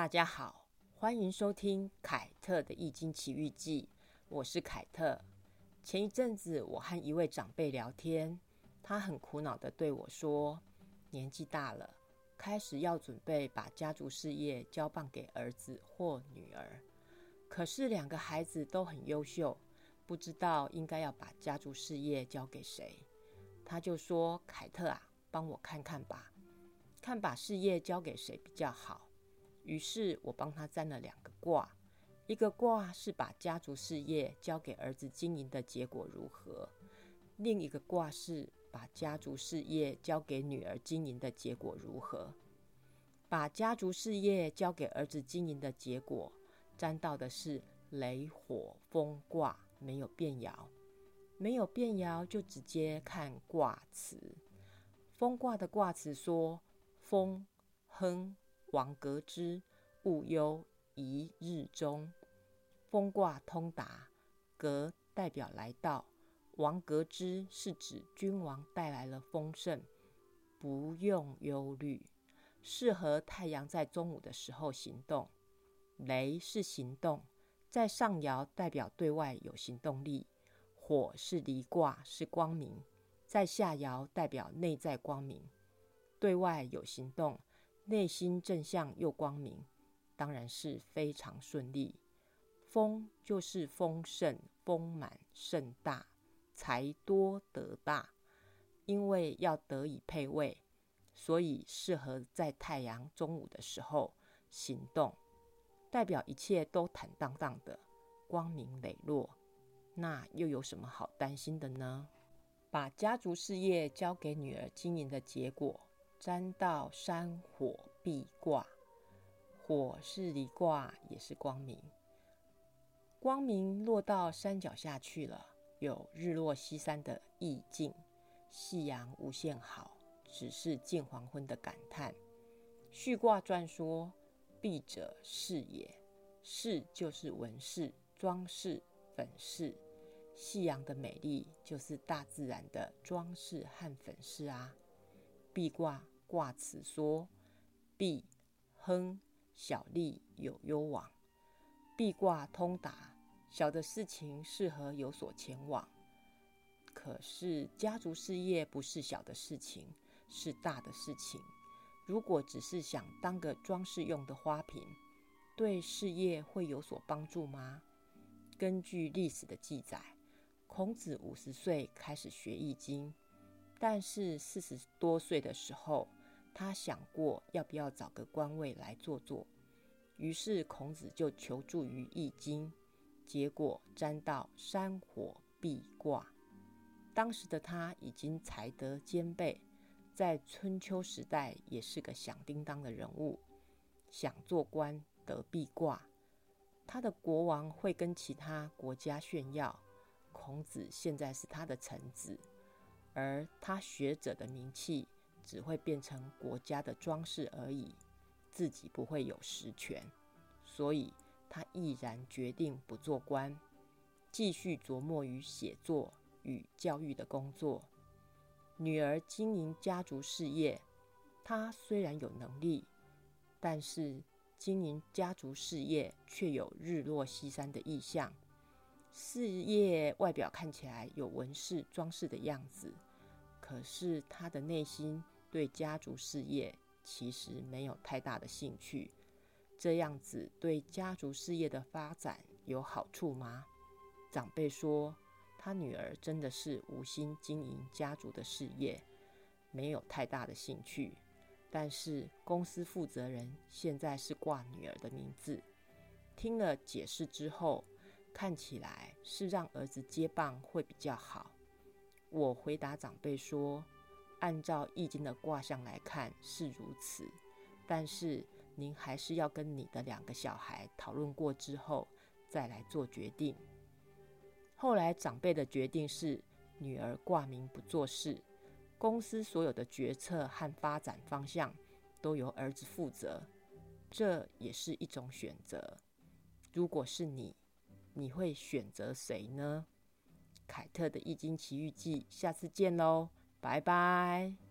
大家好，欢迎收听凯特的《易经奇遇记》，我是凯特。前一阵子，我和一位长辈聊天，他很苦恼的对我说：“年纪大了，开始要准备把家族事业交棒给儿子或女儿，可是两个孩子都很优秀，不知道应该要把家族事业交给谁。”他就说：“凯特啊，帮我看看吧，看把事业交给谁比较好。”于是我帮他占了两个卦，一个卦是把家族事业交给儿子经营的结果如何，另一个卦是把家族事业交给女儿经营的结果如何。把家族事业交给儿子经营的结果，占到的是雷火风卦，没有变爻，没有变爻就直接看卦辞。风卦的卦辞说：风亨。王格之，勿忧一日中。风卦通达，格代表来到，王格之是指君王带来了丰盛，不用忧虑，适合太阳在中午的时候行动。雷是行动，在上爻代表对外有行动力。火是离卦，是光明，在下爻代表内在光明，对外有行动。内心正向又光明，当然是非常顺利。丰就是丰盛、丰满、盛大、财多得大。因为要得以配位，所以适合在太阳中午的时候行动，代表一切都坦荡荡的、光明磊落。那又有什么好担心的呢？把家族事业交给女儿经营的结果。沾到山火必卦，火是离卦，也是光明。光明落到山脚下去了，有日落西山的意境。夕阳无限好，只是近黄昏的感叹。续卦传说：璧者饰也，饰就是纹饰、装饰、粉饰。夕阳的美丽，就是大自然的装饰和粉饰啊。壁卦卦辞说：“壁亨，小利有攸往。壁卦通达，小的事情适合有所前往。可是家族事业不是小的事情，是大的事情。如果只是想当个装饰用的花瓶，对事业会有所帮助吗？根据历史的记载，孔子五十岁开始学易经。”但是四十多岁的时候，他想过要不要找个官位来做做，于是孔子就求助于易经，结果占到山火必卦。当时的他已经才德兼备，在春秋时代也是个响叮当的人物，想做官得必卦。他的国王会跟其他国家炫耀，孔子现在是他的臣子。而他学者的名气只会变成国家的装饰而已，自己不会有实权，所以他毅然决定不做官，继续琢磨于写作与教育的工作。女儿经营家族事业，他虽然有能力，但是经营家族事业却有日落西山的意象。事业外表看起来有纹饰装饰的样子，可是他的内心对家族事业其实没有太大的兴趣。这样子对家族事业的发展有好处吗？长辈说，他女儿真的是无心经营家族的事业，没有太大的兴趣。但是公司负责人现在是挂女儿的名字。听了解释之后。看起来是让儿子接棒会比较好。我回答长辈说：“按照易经的卦象来看是如此，但是您还是要跟你的两个小孩讨论过之后再来做决定。”后来长辈的决定是女儿挂名不做事，公司所有的决策和发展方向都由儿子负责，这也是一种选择。如果是你。你会选择谁呢？凯特的《易经奇遇记》，下次见喽，拜拜。